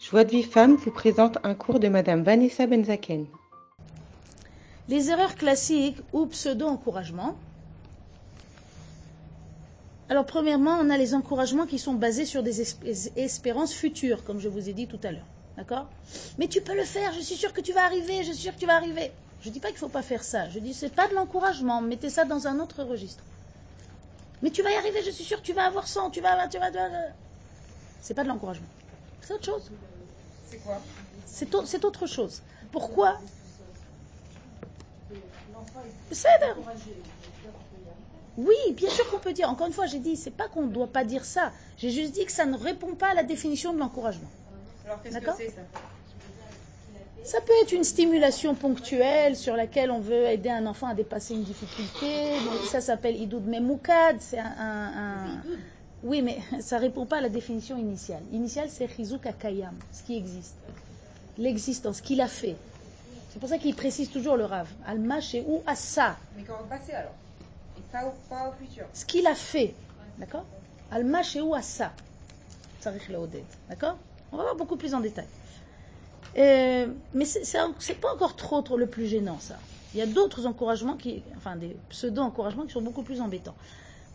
Joie de vie femme vous présente un cours de Madame Vanessa Benzaken. Les erreurs classiques ou pseudo-encouragements. Alors, premièrement, on a les encouragements qui sont basés sur des esp- espérances futures, comme je vous ai dit tout à l'heure. D'accord? Mais tu peux le faire, je suis sûre que tu vas arriver, je suis sûre que tu vas arriver. Je ne dis pas qu'il ne faut pas faire ça. Je dis c'est pas de l'encouragement, mettez ça dans un autre registre. Mais tu vas y arriver, je suis sûre que tu vas avoir 100, tu vas. Tu vas, tu vas- C'est pas de l'encouragement. C'est autre chose. C'est quoi C'est au- c'est autre chose. Pourquoi C'est Oui, bien sûr qu'on peut dire. Encore une fois, j'ai dit, c'est pas qu'on ne doit pas dire ça. J'ai juste dit que ça ne répond pas à la définition de l'encouragement. Alors qu'est-ce que D'accord c'est ça Ça peut être une stimulation ponctuelle sur laquelle on veut aider un enfant à dépasser une difficulté. Donc ça s'appelle idoud memoukad. C'est un, un- un- Oui, mais ça répond pas à la définition initiale. Initiale, c'est chizuk akayam, ce qui existe. L'existence, ce qu'il a fait. C'est pour ça qu'il précise toujours le rave. Alma ou assa. Mais quand on va passer alors? Et pas au, pas au futur. ce qu'il a fait. D'accord? Alma ou assa. D'accord? On va voir beaucoup plus en détail. Euh, mais c'est pas encore trop, trop le plus gênant, ça. Il y a d'autres encouragements, qui, enfin des pseudo-encouragements qui sont beaucoup plus embêtants.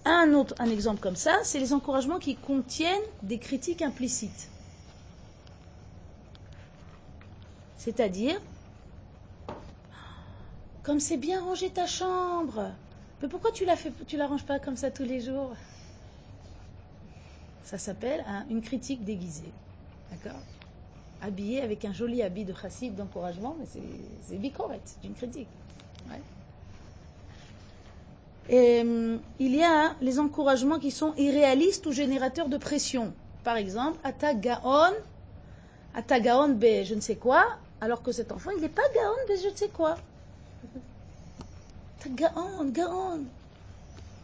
Un autre un exemple comme ça, c'est les encouragements qui contiennent des critiques implicites. C'est-à-dire, comme c'est bien rangé ta chambre, mais pourquoi tu la la ranges pas comme ça tous les jours? Ça s'appelle un- une critique déguisée, d'accord? Habillé avec un joli habit de chassid d'encouragement, mais c'est- c'est bicoret, c'est une critique. Hum, il y a les encouragements qui sont irréalistes ou générateurs de pression. Par exemple, Ata Gaon, Ata Gaon be je ne sais quoi, alors que cet enfant, il n'est pas Gaon be je ne sais quoi. Gaon, Gaon.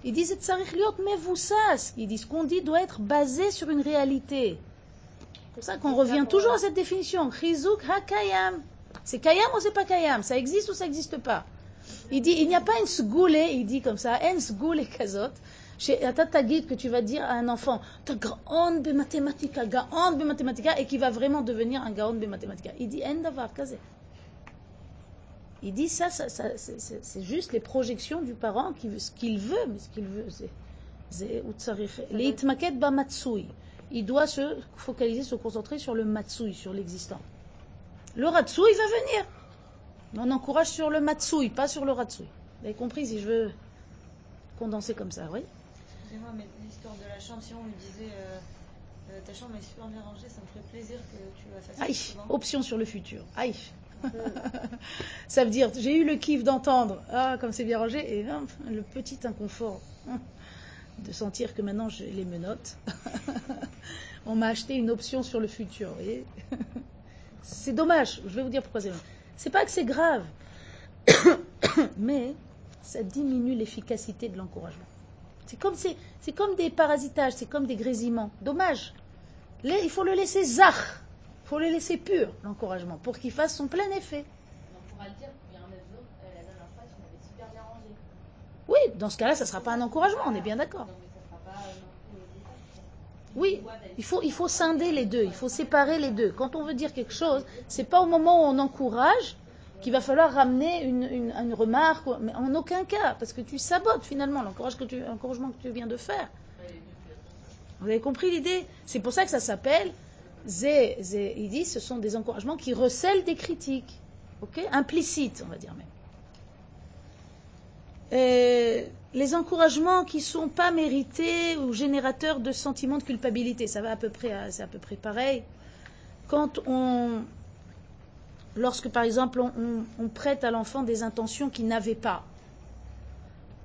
Ils disent liot mevusas. Ils disent qu'on dit doit être basé sur une réalité. C'est pour ça qu'on revient toujours à cette définition. Chizuk ha-kayam. C'est kayam ou c'est pas kayam? Ça existe ou ça n'existe pas? Il dit, il n'y a pas une sgoule, il dit comme ça, en sgoule kazot. Chez Ata Tagid que tu vas dire à un enfant, ta gaon be mathématika, gaon be mathématika, et qui va vraiment devenir un gaon be mathématika. Il dit, en davar kazé. Il dit ça, ça, ça, c'est- juste les projections du parent, qui, ce qu'il veut, mais ce qu'il veut, c'est. Il doit se focaliser, se concentrer sur le matsui, sur l'existant. Le ratsui va venir. Mais on encourage sur le matsui, pas sur le ratsui. Vous avez compris si je veux condenser comme ça, oui Excusez-moi, mais l'histoire de la chambre, si on lui disait euh, euh, ta chambre est super bien rangée, ça me ferait plaisir que tu la fasses Aïe, souvent. option sur le futur. Aïe. ça veut dire, j'ai eu le kiff d'entendre, ah, comme c'est bien rangé, et le petit inconfort hum, de sentir que maintenant j'ai les menottes. On m'a acheté une option sur le futur, vous voyez C'est dommage, je vais vous dire pourquoi c'est dommage. C'est pas que c'est grave, mais ça diminue l'efficacité de l'encouragement. C'est comme, c'est, c'est comme des parasitages, c'est comme des grésillements. Dommage. Il faut le laisser zach. Il faut le laisser pur, l'encouragement, pour qu'il fasse son plein effet. On pourra le dire, il y a un autre, euh, la dernière fois, tu m'avais super bien rangé. Oui, dans ce cas-là, ça ne sera pas un encouragement, on est bien d'accord. Donc, ça sera pas euh, non plus au détail. Oui, il faut, scinder les deux, il faut séparer les deux. Quand on veut dire quelque chose, c'est pas au moment où on encourage qu'il va falloir ramener une, remarque, mais en aucun cas, parce que tu sabotes finalement l'encouragement que tu viens de faire. Vous avez compris l'idée? C'est pour ça que ça s'appelle zé, zé. Il dit ce sont des encouragements qui recèlent des critiques, ok? Implicites, on va dire même. Euh, les encouragements qui sont pas mérités ou générateurs de sentiments de culpabilité, ça va à peu près, c'est à peu près pareil. Quand on, lorsque par exemple on, prête à l'enfant des intentions qu'il n'avait pas,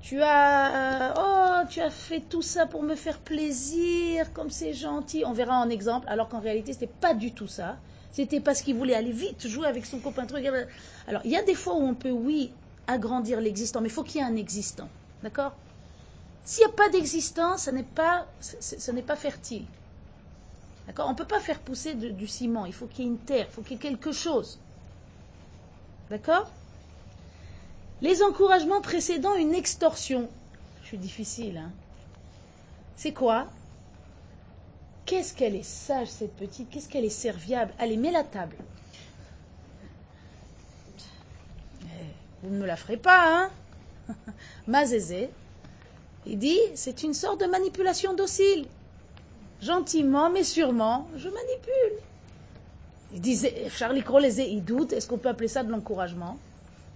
tu as, oh, tu as fait tout ça pour me faire plaisir, comme c'est gentil. On verra en exemple, alors qu'en réalité, c'était pas du tout ça. C'était parce qu'il voulait aller vite jouer avec son copain. Alors, il y a des fois où on peut, oui, agrandir l'existant, mais il faut qu'il y ait un existant. D'accord? S'il n'y a pas d'existant, ce n'est pas, fertile. D'accord? On ne peut pas faire pousser du ciment. Il faut qu'il y ait une terre, il faut qu'il y ait quelque chose. D'accord? Les encouragements précédant une extorsion. Je suis difficile, hein. C'est quoi? Qu'est-ce qu'elle est sage cette petite, qu'est-ce qu'elle est serviable? Allez, mets la table. Eh, Vous ne me la ferez pas, hein Mazézé, il dit, c'est une sorte de manipulation docile. Gentiment, mais sûrement, je manipule. Il disait, Charlie Crowley, il doute, est-ce qu'on peut appeler ça de l'encouragement?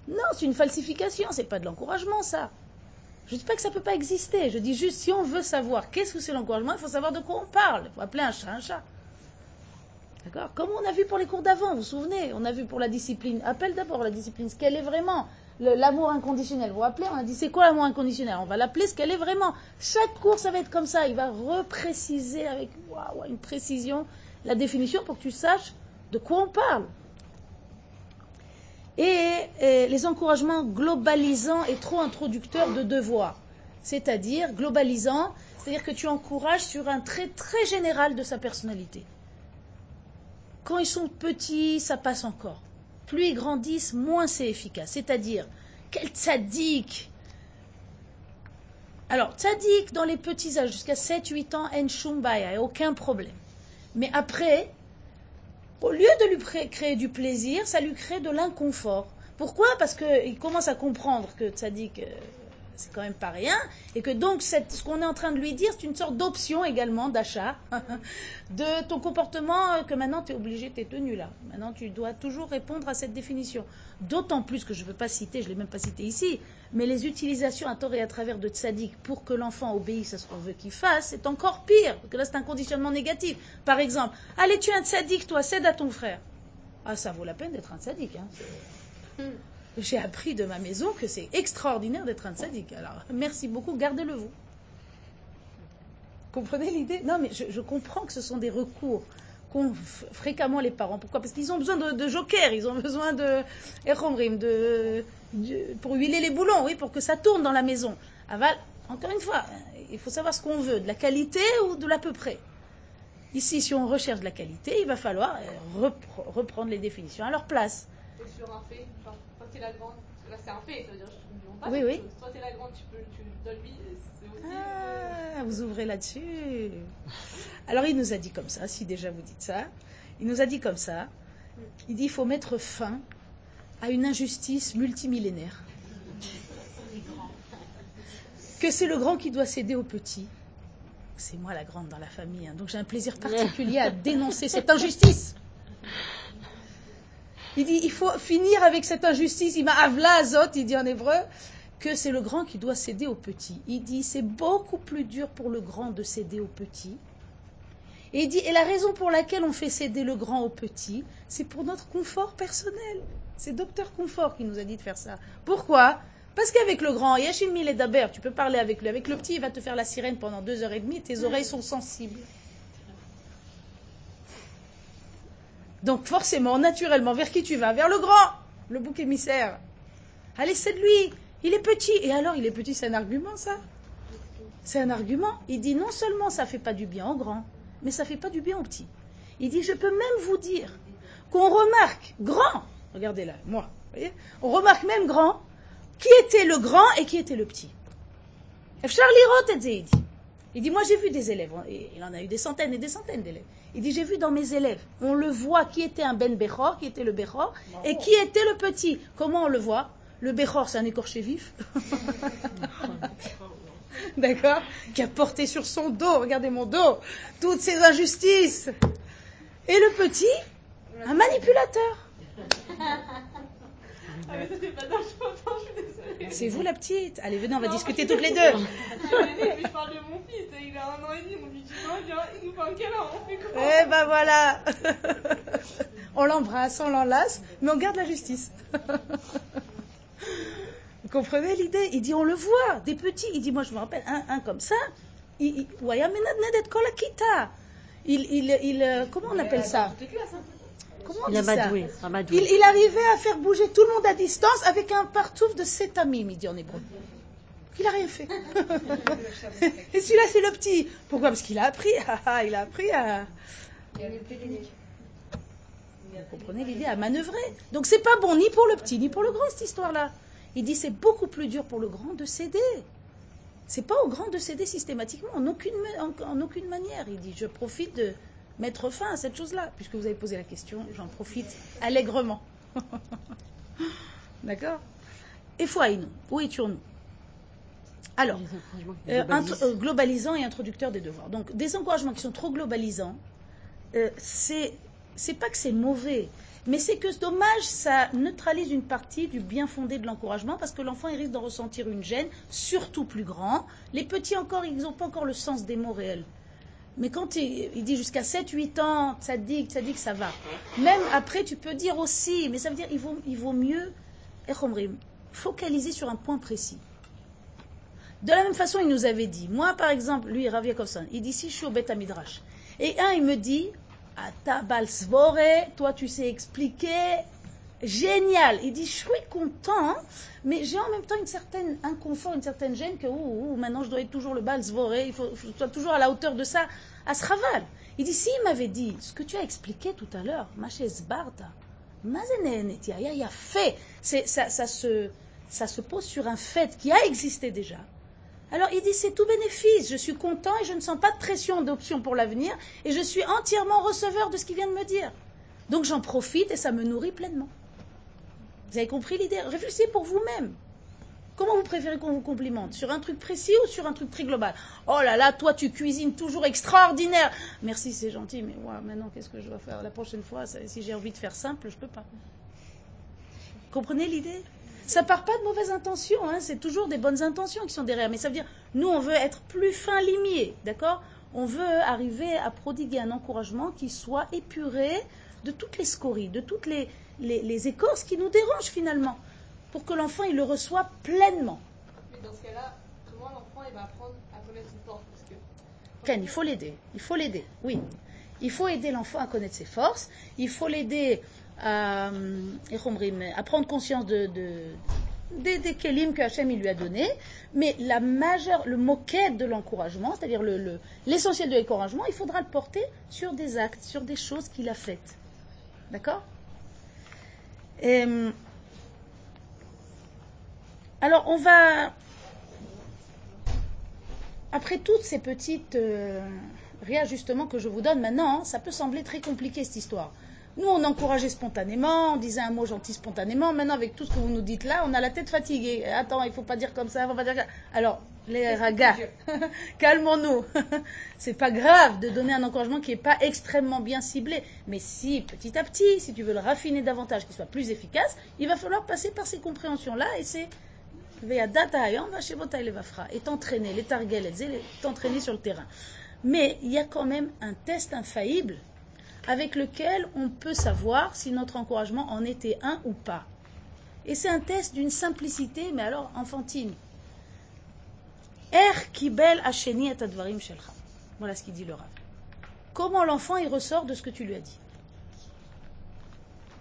Non, c'est une falsification, c'est pas de l'encouragement, ça. Je ne dis pas que ça ne peut pas exister, je dis juste, si on veut savoir qu'est-ce que c'est l'encouragement, il faut savoir de quoi on parle. Il faut appeler un chat un chat. D'accord? Comme on a vu pour les cours d'avant, vous vous souvenez? On a vu pour la discipline. Appelle d'abord la discipline, ce qu'elle est vraiment. L'amour inconditionnel. Vous vous rappelez On a dit c'est quoi l'amour inconditionnel? On va l'appeler ce qu'elle est vraiment. Chaque cours, ça va être comme ça. Il va repréciser avec une précision la définition pour que tu saches de quoi on parle. Et, les encouragements globalisants et trop introducteurs de devoirs. C'est-à-dire, globalisant, c'est-à-dire que tu encourages sur un trait très général de sa personnalité. Quand ils sont petits, ça passe encore. Plus ils grandissent, moins c'est efficace. C'est-à-dire, quel tzaddik? Alors, tzaddik dans les petits âges, jusqu'à 7-8 ans, en aucun problème. Mais après, au lieu de lui créer du plaisir, ça lui crée de l'inconfort. Pourquoi? Parce qu'il commence à comprendre que tzaddik, euh, c'est quand même pas rien, et que donc ce qu'on est en train de lui dire, c'est une sorte d'option également d'achat de ton comportement euh, que maintenant tu es obligé, tu es tenu là. Maintenant tu dois toujours répondre à cette définition. D'autant plus que je ne veux pas citer, je ne l'ai même pas cité ici, mais les utilisations à tort et à travers de tzaddik pour que l'enfant obéisse à ce qu'on veut qu'il fasse, c'est encore pire, parce que là c'est un conditionnement négatif. Par exemple, allez tu es un tzaddik, toi, cède à ton frère. Ah ça vaut la peine d'être un tzaddik. Hein. J'ai appris de ma maison que c'est extraordinaire d'être un tzaddik. Alors, merci beaucoup, gardez-le vous. Comprenez l'idée? Non, mais je, comprends que ce sont des recours qu'ont fréquemment les parents. Pourquoi? Parce qu'ils ont besoin de, de joker, ils ont besoin de, Echomrim, de, de- pour huiler les boulons, oui, pour que ça tourne dans la maison. Aval, encore une fois, il faut savoir ce qu'on veut, de la qualité ou de l'à peu près. Ici, si on recherche de la qualité, il va falloir repre- reprendre les définitions à leur place. T'es sur un fait, genre, toi t'es la grande, là c'est un fait, ça veut dire je ne pas Oui, oui. chose. Toi t'es la grande, tu peux, tu donnes lui, c'est aussi. euh, Ah, vous ouvrez là-dessus. Alors il nous a dit comme ça, si déjà vous dites ça, il nous a dit comme ça, il dit il faut mettre fin à une injustice multimillénaire. Que c'est le grand qui doit céder au petit. C'est moi la grande dans la famille, hein, donc j'ai un plaisir particulier à dénoncer cette injustice. Il dit il faut finir avec cette injustice. Il m'a avla azot, il dit en hébreu, que c'est le grand qui doit céder au petit. Il dit c'est beaucoup plus dur pour le grand de céder au petit. Et il dit et la raison pour laquelle on fait céder le grand au petit, c'est pour notre confort personnel. C'est docteur Confort qui nous a dit de faire ça. Pourquoi? Parce qu'avec le grand, Yachim Mil et Daber, tu peux parler avec lui. Avec le petit, il va te faire la sirène pendant deux heures et demie. Tes oreilles sont sensibles. Donc forcément, naturellement, vers qui tu vas? Vers le grand, le bouc émissaire. Allez, c'est de lui. Il est petit. Et alors, il est petit, c'est un argument, ça? C'est un argument. Il dit non seulement ça fait pas du bien au grand, mais ça fait pas du bien au petit. Il dit je peux même vous dire qu'on remarque grand. Regardez là, moi. voyez? On remarque même grand qui était le grand et qui était le petit. Charlie Roth il dit. Il dit moi j'ai vu des élèves. Et il en a eu des centaines et des centaines d'élèves. Il dit j'ai vu dans mes élèves. On le voit qui était un Ben Bechor, qui était le Bechor, et qui était le petit. Comment on le voit? Le Bechor, c'est un écorché vif. D'accord? Qui a porté sur son dos, regardez mon dos, toutes ces injustices. Et le petit, un manipulateur. Ah mais ça pas je m'entends, je suis désolée. C'est vous la petite. Allez, venez, on va Non, discuter toutes les deux. Je parle de mon fils, il a un an et demi, on lui dit non, viens, il nous fait un câlin, on fait comment Eh ben voilà. on l'embrasse, on l'enlace, mais on garde la justice. Vous comprenez l'idée? Il dit, on le voit, des petits. Il dit, moi je me rappelle, un, un comme ça, il, il, il, il, euh, comment on appelle ça? Comment on Il dit ça il, il arrivait à faire bouger tout le monde à distance avec un partouf de sept amis, il dit en hébreu. Il a rien fait. Et celui-là, c'est le petit. Pourquoi? Parce qu'il a appris. ah, ah, il a appris à. Vous comprenez l'idée? À manœuvrer. Donc c'est pas bon ni pour le petit ni pour le grand cette histoire-là. Il dit c'est beaucoup plus dur pour le grand de céder. C'est pas au grand de céder systématiquement, en aucune, en aucune manière. Il dit, je profite de mettre fin à cette chose-là. Puisque vous avez posé la question, j'en profite allègrement. D'accord? Et nous où étions-nous Alors, euh, euh, globalisant et introducteur des devoirs. Donc, des encouragements qui sont trop globalisants, euh, c'est c'est pas que c'est mauvais, mais c'est que c'est dommage, ça neutralise une partie du bien fondé de l'encouragement parce que l'enfant il risque d'en ressentir une gêne, surtout plus grand. Les petits encore, ils n'ont pas encore le sens des mots réels. Mais quand il, dit jusqu'à 7-8 ans, ça dit, ça dit que ça va. Même après, tu peux dire aussi, mais ça veut dire il vaut, il vaut mieux, Echomrim, focaliser sur un point précis. De la même façon, il nous avait dit, moi par exemple, lui, Rav Yakovson, il dit si je suis au Beth Midrash, et un, il me dit, Ata bal svore, toi tu sais expliquer, génial. Il dit, je suis content, mais j'ai en même temps une certaine inconfort, une certaine gêne que, ouh, ouh, maintenant je dois être toujours le bal il faut, dois toujours à la hauteur de ça, à Sraval. Il dit, s'il m'avait dit ce que tu as expliqué tout à l'heure, Mazenenetia, il a fait, ça, ça, se, ça se pose sur un fait qui a existé déjà. Alors il dit c'est tout bénéfice, je suis content et je ne sens pas de pression d'option pour l'avenir et je suis entièrement receveur de ce qu'il vient de me dire. Donc j'en profite et ça me nourrit pleinement. Vous avez compris l'idée? Réfléchissez pour vous-même. Comment vous préférez qu'on vous complimente? Sur un truc précis ou sur un truc très global? Oh là là, toi tu cuisines toujours extraordinaire. Merci, c'est gentil, mais maintenant qu'est-ce que je dois faire? La prochaine fois Si j'ai envie de faire simple, je peux pas. Comprenez l'idée? Ça part pas de mauvaises intentions, hein, c'est toujours des bonnes intentions qui sont derrière. Mais ça veut dire, nous, on veut être plus fin limier, d'accord? On veut arriver à prodiguer un encouragement qui soit épuré de toutes les scories, de toutes les, les, les écorces qui nous dérangent finalement, pour que l'enfant, il le reçoit pleinement. Mais dans ce cas-là, comment l'enfant il va apprendre à connaître ses forces Parce que Ken, il faut l'aider. Il faut l'aider, oui. Il faut aider l'enfant à connaître ses forces. Il faut l'aider à, euh, à prendre conscience de, de- des, des kelim que Hachem lui a donné. Mais la majeure, le moquette de l'encouragement, c'est-à-dire le- le- l'essentiel de l'encouragement, il faudra le porter sur des actes, sur des choses qu'il a faites. D'accord? Alors, on va après toutes ces petites euh, réajustements que je vous donne maintenant, hein, ça peut sembler très compliqué cette histoire. Nous, on encourageait spontanément, on disait un mot gentil spontanément. Maintenant, avec tout ce que vous nous dites là, on a la tête fatiguée. Attends, il faut pas dire comme ça, il faut pas dire. comme ça. Alors, les ragas, calmons-nous. C'est pas grave de donner un encouragement qui n'est pas extrêmement bien ciblé. Mais si, petit à petit, si tu veux le raffiner davantage, qu'il soit plus efficace, il va falloir passer par ces compréhensions-là et c'est et t'entraîner, les targets, t'entraîner sur le terrain. Mais il y a quand même un test infaillible avec lequel on peut savoir si notre encouragement en était un ou pas. Et c'est un test d'une simplicité, mais alors enfantine. Er kibel et advarim shelcha. Voilà ce qu'il dit le Rav. Comment l'enfant il ressort de ce que tu lui as dit?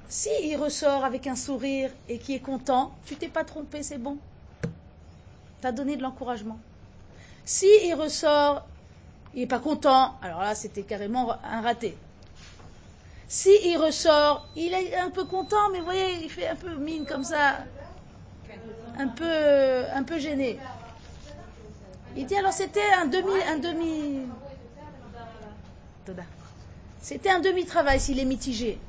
Si il ressort avec un sourire et qui est content, tu t'es pas trompé, c'est bon. T'as donné de l'encouragement. Si il ressort, il n'est pas content, alors là c'était carrément un raté. Si il ressort, il est un peu content, mais vous voyez, il fait un peu mine comme ça, un peu, un peu gêné. Il dit alors c'était un demi, un demi. C'était un demi-travail s'il est mitigé.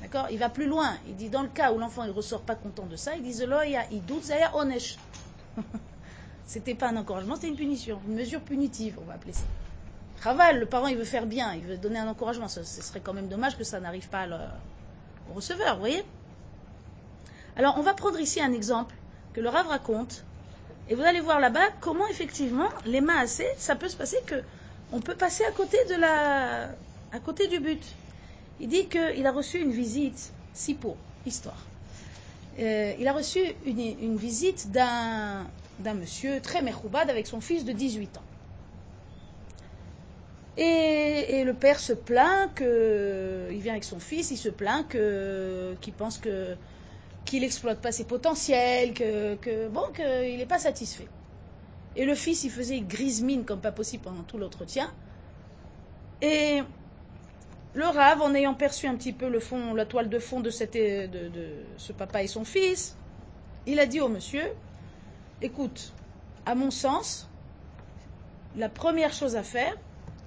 D'accord? Il va plus loin. Il dit dans le cas où l'enfant ne ressort pas content de ça, il dit Zelo ya idut zaya onesh. C'était pas un encouragement, c'était une punition, une mesure punitive, on va appeler ça. Raval, le parent, il veut faire bien, il veut donner un encouragement. Ce, ce serait quand même dommage que ça n'arrive pas le- au receveur, vous voyez? Alors, on va prendre ici un exemple que le Rav raconte, et vous allez voir là-bas comment effectivement les mains assez, ça peut se passer que on peut passer à côté de la, à côté du but. Il dit qu'il a reçu une visite, si pour histoire. Euh, il a reçu une, visite d'un d'un monsieur très mechoubad avec son fils de 18 ans. Et, et le père se plaint que, il vient avec son fils, il se plaint que, qu'il pense que qu'il n'exploite pas ses potentiels, que, bon, qu'il n'est pas satisfait. Et le fils, il faisait grise mine comme pas possible pendant tout l'entretien. Et le rave, en ayant perçu un petit peu le fond, la toile de fond de ce papa et son fils, il a dit au monsieur, écoute, à mon sens, la première chose à faire,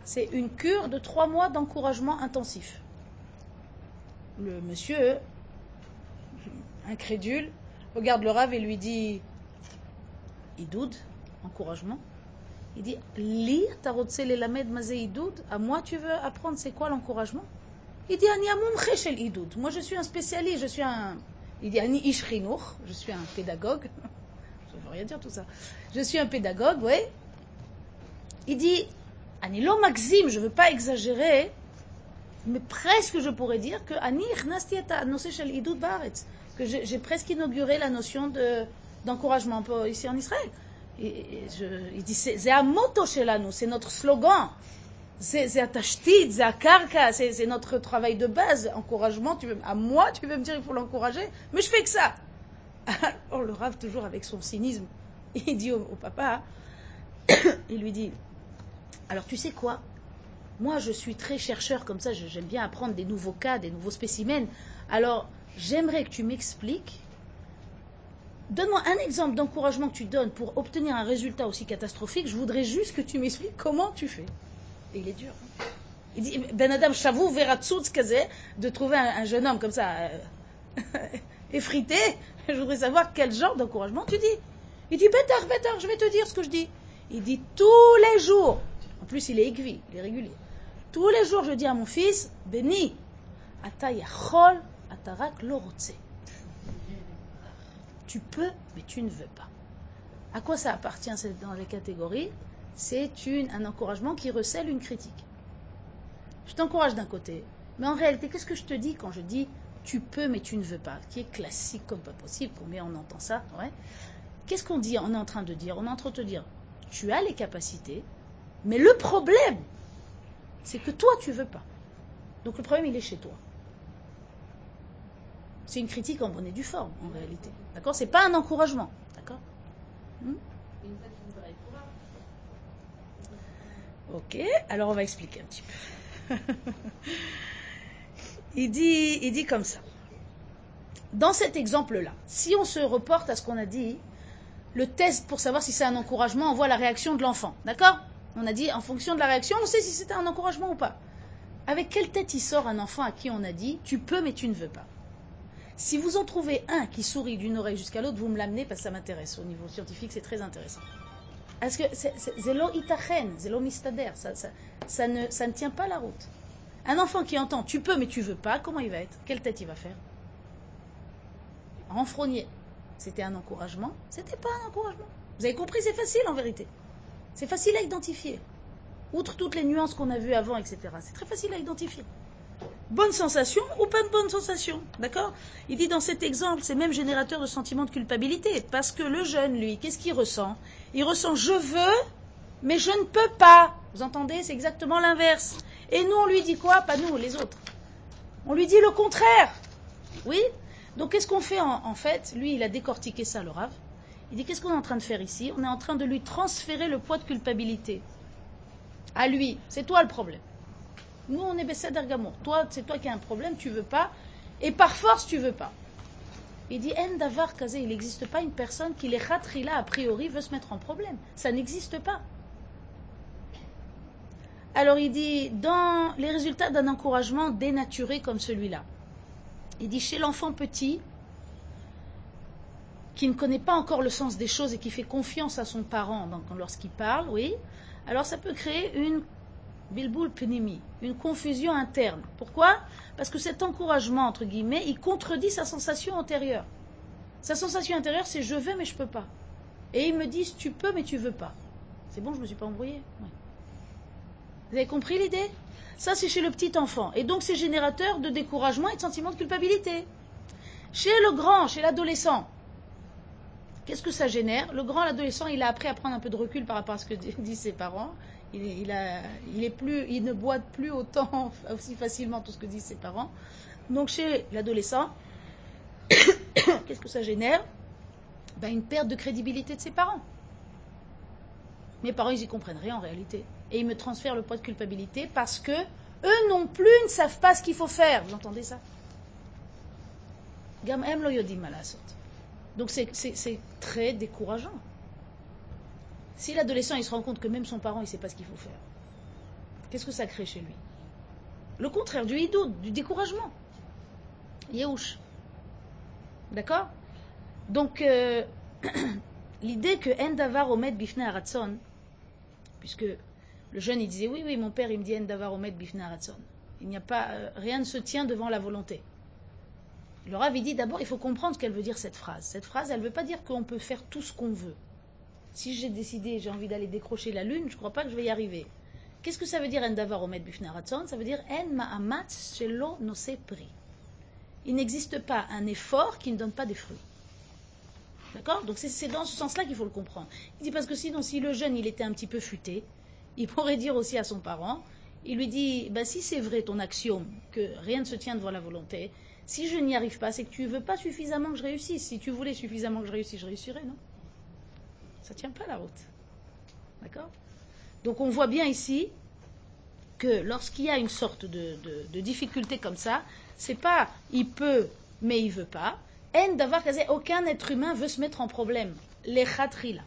c'est une cure de trois mois d'encouragement intensif. Le monsieur, incrédule, regarde le rave et lui dit Idoud, encouragement. Il dit Li, tarotse les lamed mazé idoud, à moi tu veux apprendre c'est quoi l'encouragement? Il dit Ani idoud. Moi je suis un spécialiste, je suis un. Il dit Ani ish chinuch, je suis un pédagogue. Ça ne veut rien dire tout ça. Je suis un pédagogue, oui. Il dit Ani lo maxime, je veux pas exagérer, mais presque je pourrais dire que Que j'ai presque inauguré la notion de- d'encouragement ici en Israël. Il dit c'est un motto chez nous, c'est notre slogan. C'est c'est atashtit, c'est akarka, c'est c'est notre travail de base. Encouragement, tu veux, à moi, tu veux me dire il faut l'encourager, mais je fais que ça. Alors le rave, toujours avec son cynisme, il dit au, au papa, il lui dit, alors tu sais quoi? Moi, je suis très chercheur comme ça, j'aime bien apprendre des nouveaux cas, des nouveaux spécimens. Alors, j'aimerais que tu m'expliques Donne-moi un exemple d'encouragement que tu donnes pour obtenir un résultat aussi catastrophique. Je voudrais juste que tu m'expliques comment tu fais. Et il est dur. hein. Il dit, Ben Adam, j'avoue, verra de trouver un, un jeune homme comme ça, euh, effrité. Je voudrais savoir quel genre d'encouragement tu dis. Il dit, Bétar, Bétar, je vais te dire ce que je dis. Il dit, tous les jours, en plus il est aiguille, il est régulier. Tous les jours, je dis à mon fils, Béni, ata yachol, tu peux, mais tu ne veux pas. À quoi ça appartient dans les catégories? C'est un encouragement qui recèle une critique. Je t'encourage d'un côté, mais en réalité, qu'est-ce que je te dis quand je dis tu peux, mais tu ne veux pas Qui est classique comme pas possible, combien on entend ça ouais. Qu'est-ce qu'on dit On est en train de dire? On est en train de te dire tu as les capacités, mais le problème, c'est que toi, tu veux pas. Donc le problème, il est chez toi. C'est une critique en bonne et due forme, en réalité. D'accord? C'est pas un encouragement. D'accord? Hmm? Ok, alors on va expliquer un petit peu. il, dit, il dit comme ça. Dans cet exemple-là, si on se reporte à ce qu'on a dit, le test pour savoir si c'est un encouragement, on voit la réaction de l'enfant. D'accord? On a dit, en fonction de la réaction, on sait si c'était un encouragement ou pas. Avec quelle tête il sort un enfant à qui on a dit, tu peux mais tu ne veux pas? Si vous en trouvez un qui sourit d'une oreille jusqu'à l'autre, vous me l'amenez parce que ça m'intéresse. Au niveau scientifique, c'est très intéressant. Parce que zélo itachen, zélo mistader, ça, ne, tient pas la route. Un enfant qui entend tu peux mais tu veux pas, comment il va être? Quelle tête il va faire? Renfrogner. C'était un encouragement C'était pas un encouragement. Vous avez compris, c'est facile en vérité. C'est facile à identifier. Outre toutes les nuances qu'on a vues avant, etc. C'est très facile à identifier bonne sensation ou pas de bonne sensation. D'accord? Il dit dans cet exemple, c'est même générateur de sentiment de culpabilité. Parce que le jeune, lui, qu'est-ce qu'il ressent? Il ressent je veux, mais je ne peux pas. Vous entendez? C'est exactement l'inverse. Et nous, on lui dit quoi? Pas nous, les autres. On lui dit le contraire. Oui? Donc qu'est-ce qu'on fait en, fait? Lui, il a décortiqué ça, le. Il dit qu'est-ce qu'on est en train de faire ici? On est en train de lui transférer le poids de culpabilité. À lui. C'est toi le problème. Nous, on est Besséder Gamour. Toi, c'est toi qui as un problème, tu veux pas. Et par force, tu veux pas. Il dit En davar kazé, il n'existe pas une personne qui les khatrila a priori veut se mettre en problème. Ça n'existe pas. Alors il dit dans les résultats d'un encouragement dénaturé comme celui-là. Il dit chez l'enfant petit qui ne connaît pas encore le sens des choses et qui fait confiance à son parent lorsqu'il parle, oui, alors ça peut créer une bilboul pnimi, une confusion interne. Pourquoi? Parce que cet encouragement, entre guillemets, il contredit sa sensation antérieure. Sa sensation intérieure, c'est je veux mais je peux pas. Et ils me disent tu peux mais tu veux pas. C'est bon, je me suis pas embrouillée. Vous avez compris l'idée? Ça, c'est chez le petit enfant. Et donc, c'est générateur de découragement et de sentiment de culpabilité. Chez le grand, chez l'adolescent, qu'est-ce que ça génère? Le grand, l'adolescent, il a appris à prendre un peu de recul par rapport à ce que disent ses parents. Il, ne boite plus autant, aussi facilement tout ce que disent ses parents. Donc, chez l'adolescent, qu'est-ce que ça génère? Ben, Une perte de crédibilité de ses parents. Mes parents, ils y comprennent rien en réalité. Et ils me transfèrent le poids de culpabilité parce que eux non plus ne savent pas ce qu'il faut faire. Vous entendez ça? Donc c'est très décourageant. Si l'adolescent il se rend compte que même son parent il sait pas ce qu'il faut faire, qu'est-ce que ça crée chez lui? Le contraire du hidoud, du découragement. Yehush. D'accord? Donc, euh, l'idée que Endavar Omed Bifne Aratson, puisque le jeune il disait oui, oui, mon père il me dit Endavar Omed Bifne Aratson. Il n'y a pas, euh, rien ne se tient devant la volonté. Le Rav dit d'abord il faut comprendre ce qu'elle veut dire cette phrase. Cette phrase elle ne veut pas dire qu'on peut faire tout ce qu'on veut. Si j'ai décidé, j'ai envie d'aller décrocher la lune, je ne crois pas que je vais y arriver. Qu'est-ce que ça veut dire Endavar Omed Bifne Aratson Ça veut dire En Ma'amatz Shelo Nose Pri. Il n'existe pas un effort qui ne donne pas des fruits. D'accord? Donc c'est dans ce sens-là qu'il faut le comprendre. Il dit parce que sinon, si le jeune il était un petit peu futé, il pourrait dire aussi à son parent, il lui dit, ben, si c'est vrai ton axiome, que rien ne se tient devant la volonté, si je n'y arrive pas, c'est que tu ne veux pas suffisamment que je réussisse. Si tu voulais suffisamment que je réussisse, je réussirais, non? Ça ne tient pas la route. D'accord? Donc on voit bien ici que lorsqu'il y a une sorte de, difficulté comme ça, c'est pas il peut mais il veut pas. En d'avoir aucun être humain veut se mettre en problème. Les khatrila.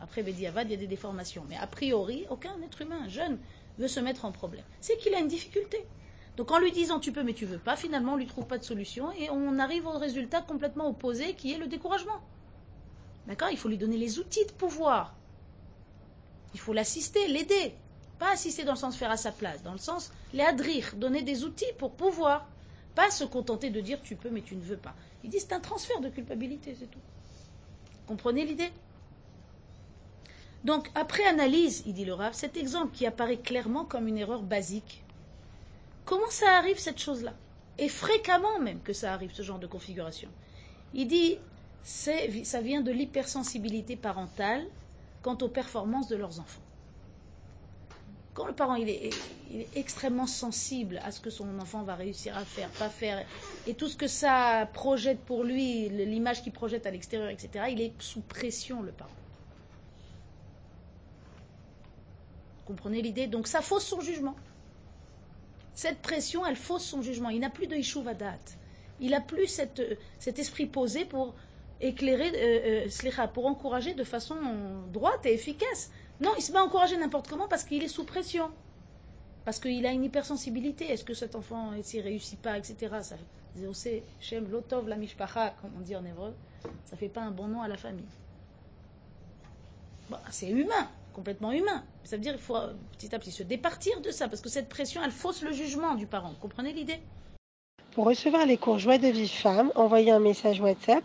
Après Bediavad, il y a des déformations. Mais a priori, aucun être humain jeune veut se mettre en problème. C'est qu'il a une difficulté. Donc en lui disant tu peux mais tu veux pas, finalement on lui trouve pas de solution et on arrive au résultat complètement opposé qui est le découragement. D'accord? Il faut lui donner les outils de pouvoir. Il faut l'assister, l'aider. Pas assister dans le sens faire à sa place, dans le sens les adrir, donner des outils pour pouvoir. Pas se contenter de dire tu peux mais tu ne veux pas. Il dit c'est un transfert de culpabilité, c'est tout. Comprenez l'idée? Donc après analyse, il dit le cet exemple qui apparaît clairement comme une erreur basique, comment ça arrive cette chose-là? Et fréquemment même que ça arrive, ce genre de configuration. Il dit ça vient de l'hypersensibilité parentale quant aux performances de leurs enfants quand le parent il est, extrêmement sensible à ce que son enfant va réussir à faire, pas faire, et tout ce que ça projette pour lui, l'image qu'il projette à l'extérieur, etc., il est sous pression, le parent. Vous comprenez l'idée? Donc ça fausse son jugement. Cette pression, elle fausse son jugement. Il n'a plus de Ishuvadat. Il n'a plus cet esprit posé pour éclairer, euh, euh, pour encourager de façon droite et efficace. Non, il se met à encourager n'importe comment parce qu'il est sous pression. Parce qu'il a une hypersensibilité. Est-ce que cet enfant, s'il ne réussit pas, etc. Ça, Shem Lotov la Mishpacha, comme on dit ça ne fait pas un bon nom à la famille. Bon, c'est humain, complètement humain. Ça veut dire qu'il faut petit à petit se départir de ça, parce que cette pression, elle fausse le jugement du parent. Vous comprenez l'idée? Pour recevoir les cours de vie femme, envoyez un message WhatsApp